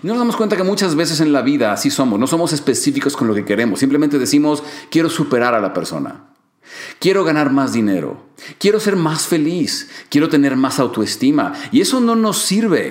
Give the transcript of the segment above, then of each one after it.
Y nos damos cuenta que muchas veces en la vida así somos, no somos específicos con lo que queremos, simplemente decimos, quiero superar a la persona, quiero ganar más dinero, quiero ser más feliz, quiero tener más autoestima, y eso no nos sirve.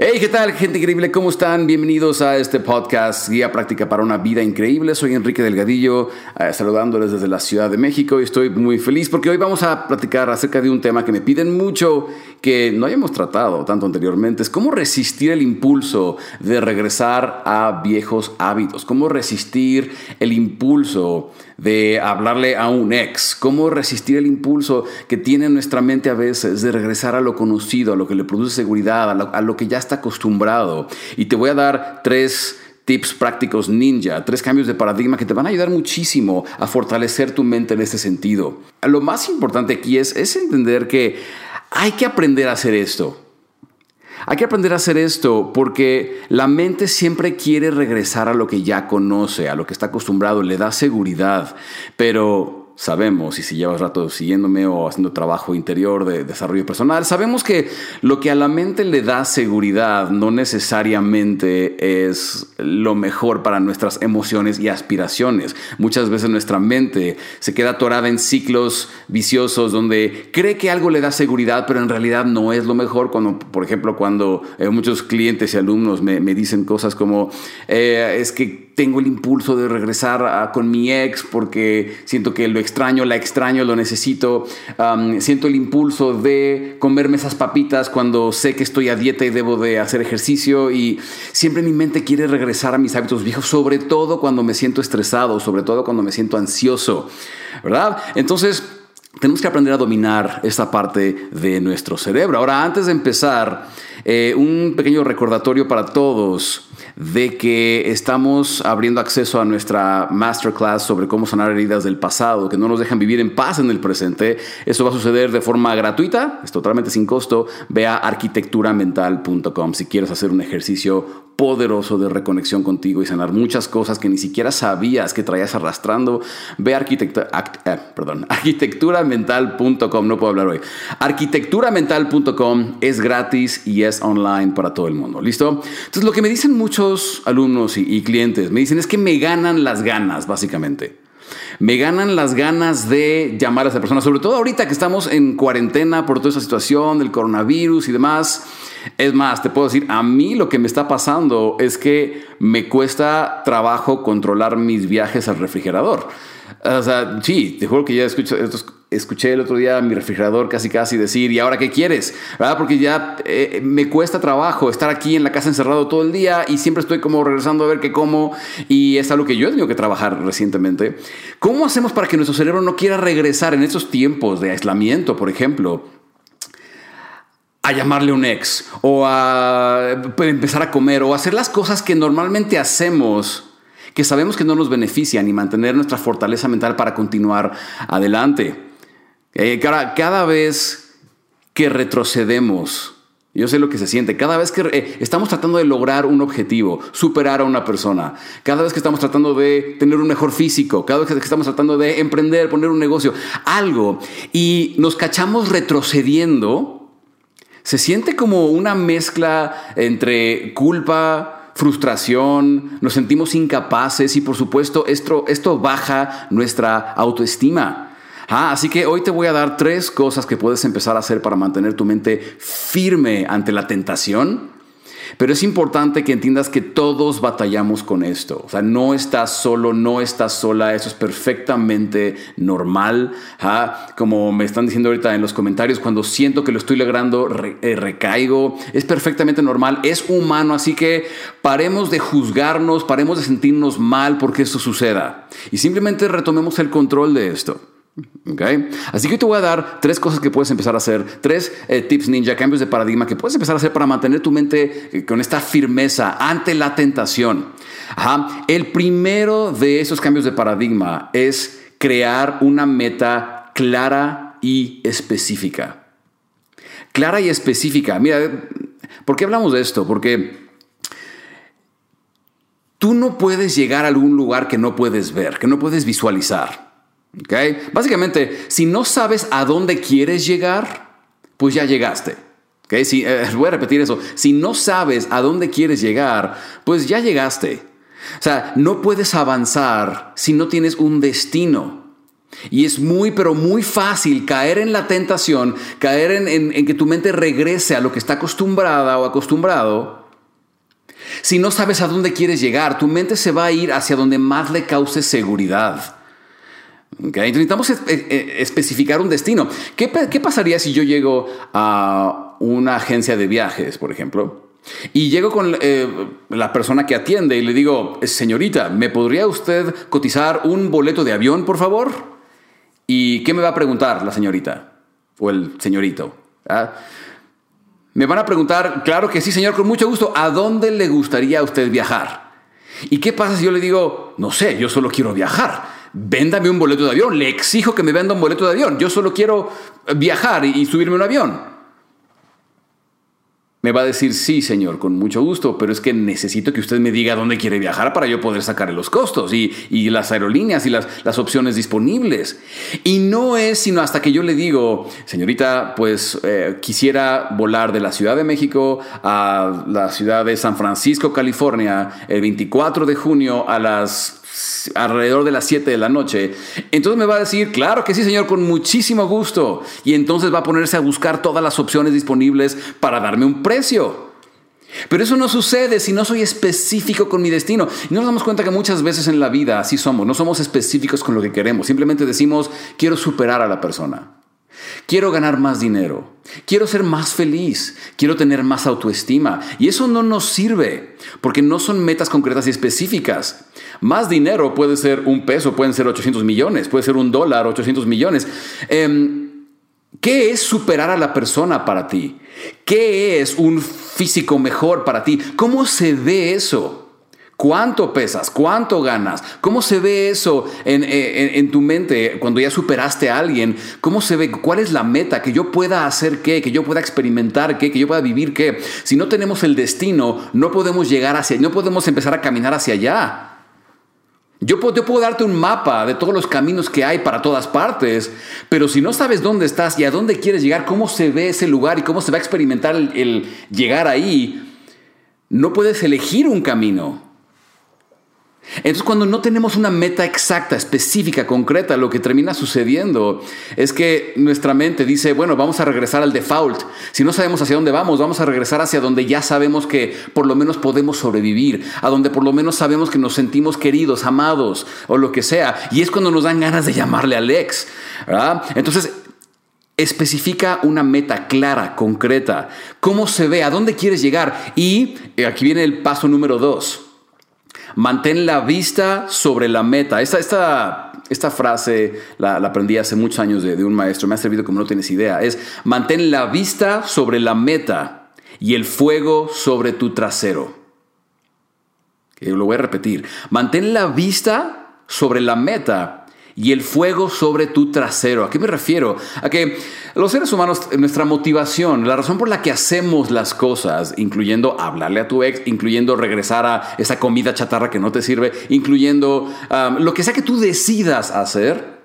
Hey, ¿qué tal, gente increíble? ¿Cómo están? Bienvenidos a este podcast Guía Práctica para una Vida Increíble. Soy Enrique Delgadillo, eh, saludándoles desde la Ciudad de México y estoy muy feliz porque hoy vamos a platicar acerca de un tema que me piden mucho que no hayamos tratado tanto anteriormente. Es cómo resistir el impulso de regresar a viejos hábitos, cómo resistir el impulso de hablarle a un ex, cómo resistir el impulso que tiene nuestra mente a veces de regresar a lo conocido, a lo que le produce seguridad, a lo, que ya está acostumbrado. Y te voy a dar tres tips prácticos ninja, tres cambios de paradigma que te van a ayudar muchísimo a fortalecer tu mente en este sentido. Lo más importante aquí es, es entender que hay que aprender a hacer esto. Hay que aprender a hacer esto porque la mente siempre quiere regresar a lo que ya conoce, a lo que está acostumbrado, le da seguridad, pero sabemos, y si llevas rato siguiéndome o haciendo trabajo interior de desarrollo personal, sabemos que lo que a la mente le da seguridad no necesariamente es lo mejor para nuestras emociones y aspiraciones. Muchas veces nuestra mente se queda atorada en ciclos viciosos donde cree que algo le da seguridad, pero en realidad no es lo mejor. Cuando, por ejemplo, cuando eh, muchos clientes y alumnos me, dicen cosas como, eh, es que tengo el impulso de regresar con mi ex porque siento que lo extraño, la extraño, lo necesito. siento el impulso de comerme esas papitas cuando sé que estoy a dieta y debo de hacer ejercicio y siempre mi mente quiere regresar a mis hábitos viejos, sobre todo cuando me siento estresado, sobre todo cuando me siento ansioso, ¿verdad? Entonces, tenemos que aprender a dominar esta parte de nuestro cerebro. Ahora, antes de empezar, eh, un pequeño recordatorio para todos de que estamos abriendo acceso a nuestra masterclass sobre cómo sanar heridas del pasado, que no nos dejan vivir en paz en el presente. Eso va a suceder de forma gratuita, es totalmente sin costo. Ve a arquitecturamental.com si quieres hacer un ejercicio poderoso de reconexión contigo y sanar muchas cosas que ni siquiera sabías que traías arrastrando. Ve a eh, perdón, arquitecturamental.com, no puedo hablar hoy. Arquitecturamental.com es gratis y es online para todo el mundo. ¿Listo? Entonces, lo que me dicen muchos alumnos y, clientes, me dicen es que me ganan las ganas, básicamente. Me ganan las ganas de llamar a esa persona, sobre todo ahorita que estamos en cuarentena por toda esa situación del coronavirus y demás. Es más, te puedo decir, a mí lo que me está pasando es que me cuesta trabajo controlar mis viajes al refrigerador. O sea, sí, te juro que ya escuché el otro día mi refrigerador casi casi decir, ¿y ahora qué quieres? ¿Verdad? Porque ya eh, me cuesta trabajo estar aquí en la casa encerrado todo el día y siempre estoy como regresando a ver qué como y es algo que yo he tenido que trabajar recientemente. ¿Cómo hacemos para que nuestro cerebro no quiera regresar en estos tiempos de aislamiento, por ejemplo? A llamarle un ex o a pues, empezar a comer o hacer las cosas que normalmente hacemos que sabemos que no nos benefician y mantener nuestra fortaleza mental para continuar adelante. Eh, cada, vez que retrocedemos, yo sé lo que se siente. Cada vez que eh, estamos tratando de lograr un objetivo, superar a una persona, cada vez que estamos tratando de tener un mejor físico, cada vez que estamos tratando de emprender, poner un negocio, algo, y nos cachamos retrocediendo, se siente como una mezcla entre culpa, frustración, nos sentimos incapaces y por supuesto esto, baja nuestra autoestima. Ah, así que hoy te voy a dar tres cosas que puedes empezar a hacer para mantener tu mente firme ante la tentación. Pero es importante que entiendas que todos batallamos con esto. O sea, no estás solo, no estás sola. Eso es perfectamente normal. ¿ah? Como me están diciendo ahorita en los comentarios, cuando siento que lo estoy logrando, eh, recaigo. Es perfectamente normal. Es humano. Así que paremos de juzgarnos, paremos de sentirnos mal porque esto suceda. Y simplemente retomemos el control de esto. Okay. Así que te voy a dar tres cosas que puedes empezar a hacer, tres eh, tips ninja, cambios de paradigma que puedes empezar a hacer para mantener tu mente eh, con esta firmeza ante la tentación. El primero de esos cambios de paradigma es crear una meta clara y específica. Clara y específica. Mira, ¿por qué hablamos de esto? Porque tú no puedes llegar a algún lugar que no puedes ver, que no puedes visualizar. ¿Okay? Básicamente, si no sabes a dónde quieres llegar, pues ya llegaste. ¿okay? Si, eh, voy a repetir eso. Si no sabes a dónde quieres llegar, pues ya llegaste. O sea, no puedes avanzar si no tienes un destino. Y es muy, pero muy fácil caer en la tentación, caer en, en que tu mente regrese a lo que está acostumbrada o acostumbrado si no sabes a dónde quieres llegar, tu mente se va a ir hacia donde más le cause seguridad. Necesitamos especificar un destino. ¿Qué, pasaría si yo llego a una agencia de viajes, por ejemplo? Y llego con eh, la persona que atiende y le digo, señorita, ¿me podría usted cotizar un boleto de avión, por favor? ¿Y qué me va a preguntar la señorita? O el señorito. ¿Ah? Me van a preguntar, claro que sí, señor, con mucho gusto, ¿a dónde le gustaría a usted viajar? ¿Y qué pasa si yo le digo, no sé, yo solo quiero viajar? Véndame un boleto de avión, le exijo que me venda un boleto de avión, yo solo quiero viajar y, subirme a un avión. Me va a decir, sí, señor, con mucho gusto, pero es que necesito que usted me diga dónde quiere viajar para yo poder sacarle los costos y, las aerolíneas y las, las, opciones disponibles. Y no es sino hasta que yo le digo, señorita, pues eh, quisiera volar de la Ciudad de México a la ciudad de San Francisco, California, el 24 de junio a las alrededor de las 7 de la noche. Entonces me va a decir, claro que sí, señor, con muchísimo gusto. Y entonces va a ponerse a buscar todas las opciones disponibles para darme un precio. Pero eso no sucede si no soy específico con mi destino. Y nos damos cuenta que muchas veces en la vida así somos. No somos específicos con lo que queremos. Simplemente decimos, quiero superar a la persona. Quiero ganar más dinero. Quiero ser más feliz. Quiero tener más autoestima. Y eso no nos sirve porque no son metas concretas y específicas. Más dinero puede ser un peso, pueden ser 800 millones, puede ser un dólar, 800 millones. Em, ¿Qué es superar a la persona para ti? ¿Qué es un físico mejor para ti? ¿Cómo se ve eso? ¿Cuánto pesas? ¿Cuánto ganas? ¿Cómo se ve eso en, tu mente cuando ya superaste a alguien? ¿Cómo se ve? ¿Cuál es la meta? Que yo pueda hacer qué, que yo pueda experimentar qué, que yo pueda vivir qué. Si no tenemos el destino, no podemos llegar hacia, no podemos empezar a caminar hacia allá. Yo puedo, puedo, darte un mapa de todos los caminos que hay para todas partes, pero si no sabes dónde estás y a dónde quieres llegar, cómo se ve ese lugar y cómo se va a experimentar el llegar ahí, no puedes elegir un camino. Entonces cuando no tenemos una meta exacta, específica, concreta, lo que termina sucediendo es que nuestra mente dice, bueno, vamos a regresar al default. Si no sabemos hacia dónde vamos, vamos a regresar hacia donde ya sabemos que por lo menos podemos sobrevivir, a donde por lo menos sabemos que nos sentimos queridos, amados o lo que sea. Y es cuando nos dan ganas de llamarle al ex. Entonces especifica una meta clara, concreta, cómo se ve, a dónde quieres llegar. Y aquí viene el paso número dos Mantén la vista sobre la meta. Esta, esta, esta frase la, aprendí hace muchos años de, un maestro, me ha servido como no tienes idea. Es mantén la vista sobre la meta y el fuego sobre tu trasero. lo voy a repetir. Mantén la vista sobre la meta y el fuego sobre tu trasero. ¿A qué me refiero? A que los seres humanos, nuestra motivación, la razón por la que hacemos las cosas, incluyendo hablarle a tu ex, incluyendo regresar a esa comida chatarra que no te sirve, incluyendo lo que sea que tú decidas hacer,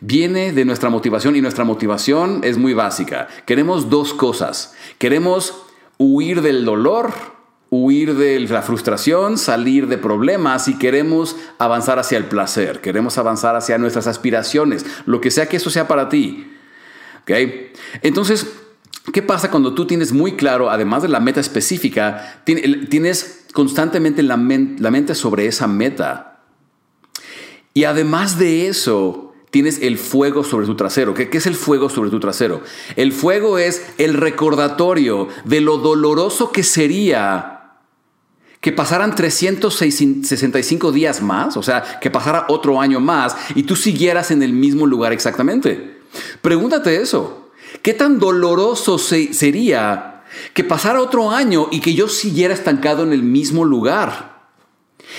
viene de nuestra motivación y nuestra motivación es muy básica. Queremos dos cosas. Queremos huir del dolor huir de la frustración, salir de problemas y queremos avanzar hacia el placer, queremos avanzar hacia nuestras aspiraciones, lo que sea que eso sea para ti. ¿Okay? Entonces, ¿qué pasa cuando tú tienes muy claro, además de la meta específica, tienes constantemente la, mente sobre esa meta? Y además de eso, tienes el fuego sobre tu trasero. ¿Qué, ¿Qué, es el fuego sobre tu trasero? El fuego es el recordatorio de lo doloroso que sería que pasaran 365 días más, o sea, que pasara otro año más y tú siguieras en el mismo lugar exactamente. Pregúntate eso. ¿Qué tan doloroso sería que pasara otro año y que yo siguiera estancado en el mismo lugar?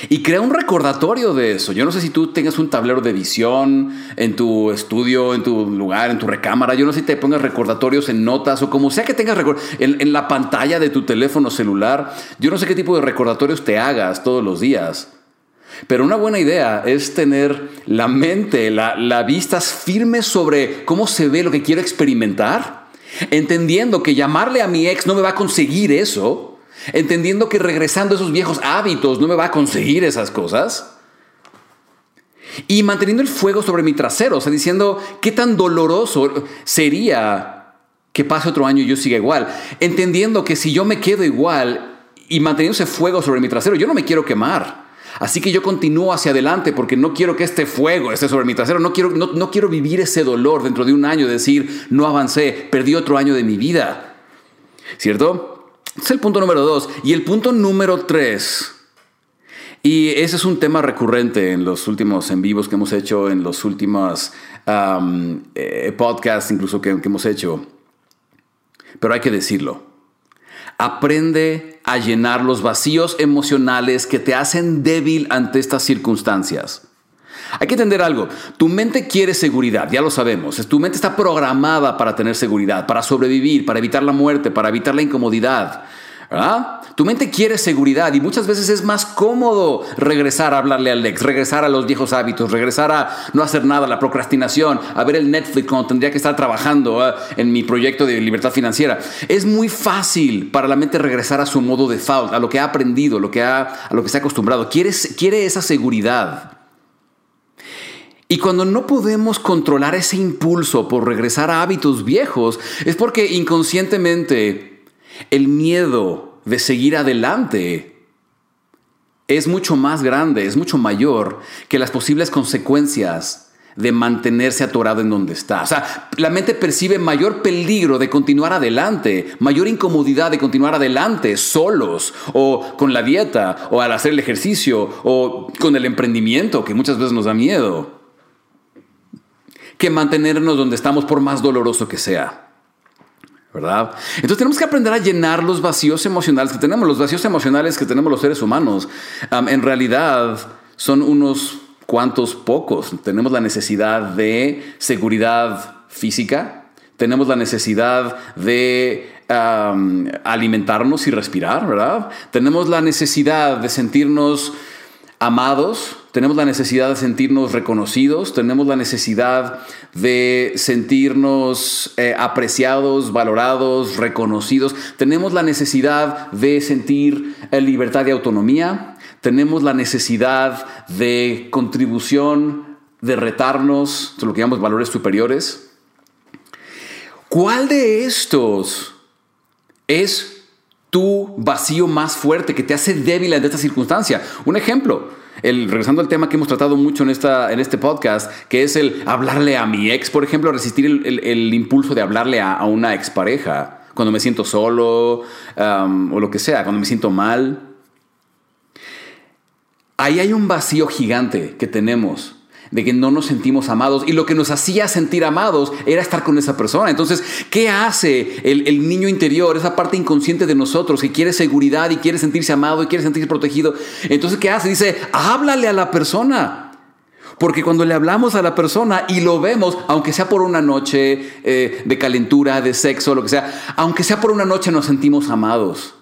Y crea un recordatorio de eso. Yo no sé si tú tengas un tablero de visión en tu estudio, en tu lugar, en tu recámara. Yo no sé si te pongas recordatorios en notas o como sea que tengas en, en la pantalla de tu teléfono celular. Yo no sé qué tipo de recordatorios te hagas todos los días. Pero una buena idea es tener la mente, la, la vista firme sobre cómo se ve lo que quiero experimentar, entendiendo que llamarle a mi ex no me va a conseguir eso entendiendo que regresando a esos viejos hábitos no me va a conseguir esas cosas. Y manteniendo el fuego sobre mi trasero, o sea, diciendo qué tan doloroso sería que pase otro año y yo siga igual. Entendiendo que si yo me quedo igual y manteniendo ese fuego sobre mi trasero, yo no me quiero quemar. Así que yo continúo hacia adelante porque no quiero que este fuego esté sobre mi trasero, no quiero, no, no quiero vivir ese dolor dentro de un año, decir, no avancé, perdí otro año de mi vida. ¿Cierto? Es el punto número dos. Y el punto número tres. Y ese es un tema recurrente en los últimos en vivos que hemos hecho, en los últimos eh, podcasts incluso que, que hemos hecho. Pero hay que decirlo. Aprende a llenar los vacíos emocionales que te hacen débil ante estas circunstancias. Hay que entender algo. Tu mente quiere seguridad, ya lo sabemos. Tu mente está programada para tener seguridad, para sobrevivir, para evitar la muerte, para evitar la incomodidad. Tu mente quiere seguridad y muchas veces es más cómodo regresar a hablarle al ex, regresar a los viejos hábitos, regresar a no hacer nada, la procrastinación, a ver el Netflix cuando tendría que estar trabajando en mi proyecto de libertad financiera. Es muy fácil para la mente regresar a su modo default, a lo que ha aprendido, lo que ha, a lo que se ha acostumbrado. Quiere, quiere esa seguridad. Y cuando no podemos controlar ese impulso por regresar a hábitos viejos, es porque inconscientemente el miedo de seguir adelante es mucho más grande, es mucho mayor que las posibles consecuencias de mantenerse atorado en donde está. O sea, la mente percibe mayor peligro de continuar adelante, mayor incomodidad de continuar adelante solos o con la dieta o al hacer el ejercicio o con el emprendimiento que muchas veces nos da miedo que mantenernos donde estamos por más doloroso que sea. ¿verdad? Entonces tenemos que aprender a llenar los vacíos emocionales que tenemos. Los vacíos emocionales que tenemos los seres humanos, en realidad son unos cuantos pocos. Tenemos la necesidad de seguridad física, tenemos la necesidad de alimentarnos y respirar, ¿verdad? Tenemos la necesidad de sentirnos amados, tenemos la necesidad de sentirnos reconocidos, tenemos la necesidad de sentirnos eh, apreciados, valorados, reconocidos, tenemos la necesidad de sentir eh, libertad y autonomía, tenemos la necesidad de contribución, de retarnos, lo que llamamos valores superiores. ¿Cuál de estos es tu vacío más fuerte que te hace débil ante esta circunstancia. Un ejemplo, el, regresando al tema que hemos tratado mucho en, esta, en este podcast, que es el hablarle a mi ex, por ejemplo, resistir el, impulso de hablarle a, una expareja cuando me siento solo o lo que sea, cuando me siento mal. Ahí hay un vacío gigante que tenemos de que no nos sentimos amados y lo que nos hacía sentir amados era estar con esa persona. Entonces, ¿qué hace el, niño interior, esa parte inconsciente de nosotros que quiere seguridad y quiere sentirse amado y quiere sentirse protegido? Entonces, ¿qué hace? Dice, háblale a la persona. Porque cuando le hablamos a la persona y lo vemos, aunque sea por una noche eh, de calentura, de sexo, lo que sea, aunque sea por una noche nos sentimos amados.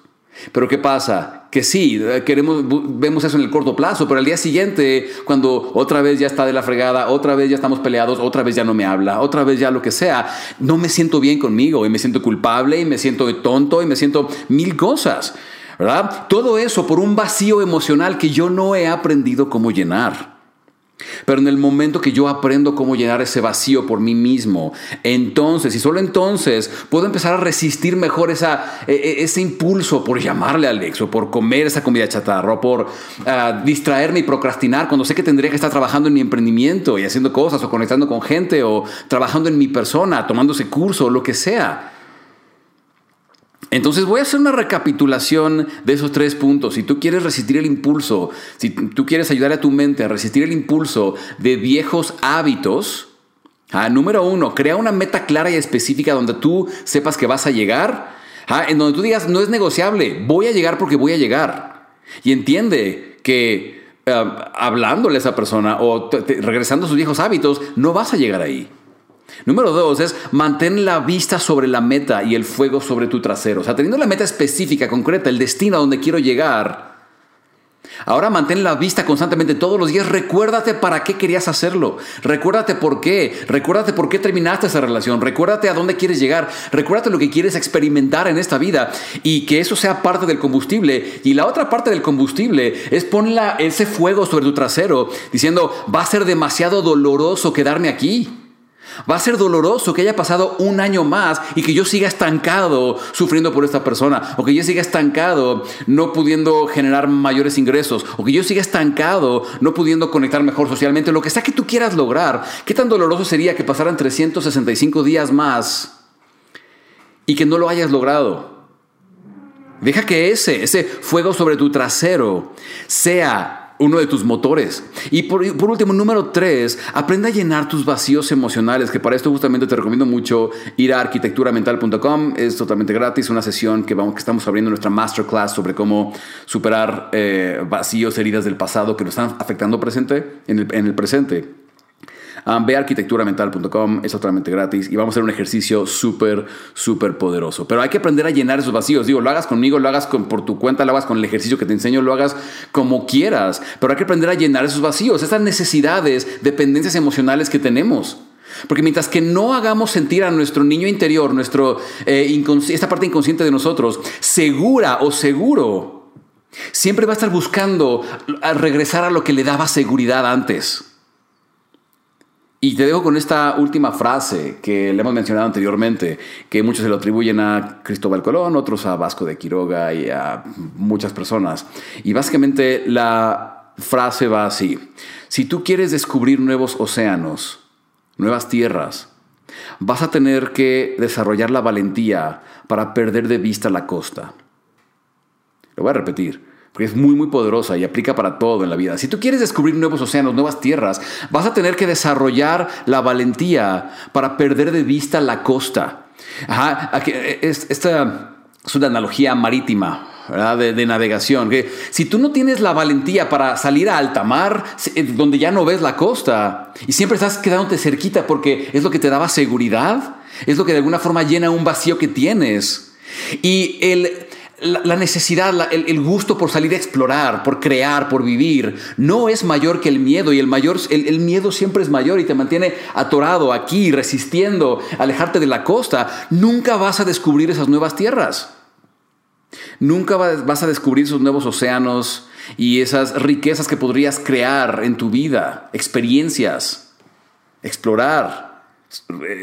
Pero ¿qué pasa? Que sí, queremos, vemos eso en el corto plazo, pero al día siguiente, cuando otra vez ya está de la fregada, otra vez ya estamos peleados, otra vez ya no me habla, otra vez ya lo que sea, no me siento bien conmigo y me siento culpable y me siento tonto y me siento mil cosas, ¿verdad? Todo eso por un vacío emocional que yo no he aprendido cómo llenar. Pero en el momento que yo aprendo cómo llenar ese vacío por mí mismo, entonces y solo entonces puedo empezar a resistir mejor esa, e, e, ese impulso por llamarle al ex o por comer esa comida chatarra o por ah, distraerme y procrastinar cuando sé que tendría que estar trabajando en mi emprendimiento y haciendo cosas o conectando con gente o trabajando en mi persona, tomando ese curso o lo que sea. Entonces voy a hacer una recapitulación de esos tres puntos. Si tú quieres resistir el impulso, si tú quieres ayudar a tu mente a resistir el impulso de viejos hábitos, ah, número uno, crea una meta clara y específica donde tú sepas que vas a llegar, ah, en donde tú digas, no es negociable, voy a llegar porque voy a llegar. Y entiende que eh, hablándole a esa persona o regresando a sus viejos hábitos, no vas a llegar ahí. Número dos es mantén la vista sobre la meta y el fuego sobre tu trasero. O sea, teniendo la meta específica, concreta, el destino a donde quiero llegar, Ahora mantén la vista constantemente todos los días. Recuérdate para qué querías hacerlo. Recuérdate por qué. Recuérdate por qué terminaste esa relación. Recuérdate a dónde quieres llegar. Recuérdate lo que quieres experimentar en esta vida y que eso sea parte del combustible. Y la otra parte del combustible es pon ese fuego sobre tu trasero diciendo, va a ser demasiado doloroso quedarme aquí. Va a ser doloroso que haya pasado un año más y que yo siga estancado sufriendo por esta persona, o que yo siga estancado no pudiendo generar mayores ingresos, o que yo siga estancado no pudiendo conectar mejor socialmente, lo que sea que tú quieras lograr. ¿Qué tan doloroso sería que pasaran 365 días más y que no lo hayas logrado? Deja que ese, ese fuego sobre tu trasero sea uno de tus motores. Y por, último, número tres, aprende a llenar tus vacíos emocionales, que para esto justamente te recomiendo mucho ir a arquitecturamental.com, es totalmente gratis, una sesión que, vamos, que estamos abriendo nuestra masterclass sobre cómo superar eh, vacíos, heridas del pasado que nos están afectando presente, en el presente. Um, ve es totalmente gratis y vamos a hacer un ejercicio súper, súper poderoso. Pero hay que aprender a llenar esos vacíos. Digo, lo hagas conmigo, lo hagas por tu cuenta, lo hagas con el ejercicio que te enseño, lo hagas como quieras. Pero hay que aprender a llenar esos vacíos, esas necesidades, dependencias emocionales que tenemos. Porque mientras que no hagamos sentir a nuestro niño interior, nuestro, eh, esta parte inconsciente de nosotros, segura o seguro, siempre va a estar buscando regresar a lo que le daba seguridad antes. Y te dejo con esta última frase que le hemos mencionado anteriormente, que muchos se lo atribuyen a Cristóbal Colón, otros a Vasco de Quiroga y a muchas personas. Y básicamente la frase va así. Si tú quieres descubrir nuevos océanos, nuevas tierras, vas a tener que desarrollar la valentía para perder de vista la costa. Lo voy a repetir porque es muy, muy poderosa y aplica para todo en la vida. Si tú quieres descubrir nuevos océanos, nuevas tierras, vas a tener que desarrollar la valentía para perder de vista la costa. esta es una analogía marítima. De, navegación. Que si tú no tienes la valentía para salir a alta mar, eh, donde ya no ves la costa, y siempre estás quedándote cerquita porque es lo que te daba seguridad, es lo que de alguna forma llena un vacío que tienes. Y el, la, necesidad, el, gusto por salir a explorar, por crear, por vivir, no es mayor que el miedo y el, mayor, el, miedo siempre es mayor y te mantiene atorado aquí, resistiendo, alejarte de la costa. Nunca vas a descubrir esas nuevas tierras. Nunca vas a descubrir esos nuevos océanos y esas riquezas que podrías crear en tu vida, experiencias, explorar,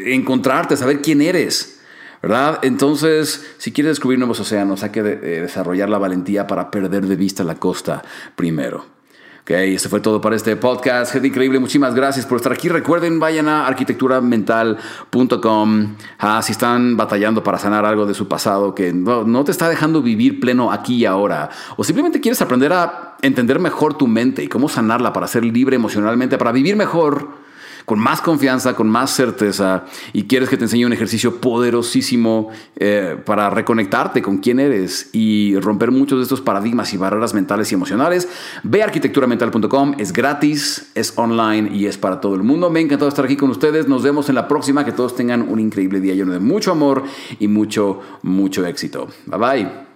encontrarte, saber quién eres. ¿Verdad? Entonces, si quieres descubrir nuevos océanos, hay que eh, desarrollar la valentía para perder de vista la costa primero. Ok, este fue todo para este podcast. Gente increíble, muchísimas gracias por estar aquí. Recuerden, vayan a arquitecturamental.com. Ah, si están batallando para sanar algo de su pasado que no, no, te está dejando vivir pleno aquí y ahora, o simplemente quieres aprender a entender mejor tu mente y cómo sanarla para ser libre emocionalmente, para vivir mejor con más confianza, con más certeza y quieres que te enseñe un ejercicio poderosísimo eh, para reconectarte con quién eres y romper muchos de estos paradigmas y barreras mentales y emocionales, ve arquitecturamental.com, es gratis, es online y es para todo el mundo. Me ha encantado estar aquí con ustedes, nos vemos en la próxima, que todos tengan un increíble día lleno de mucho amor y mucho, mucho éxito. Bye bye.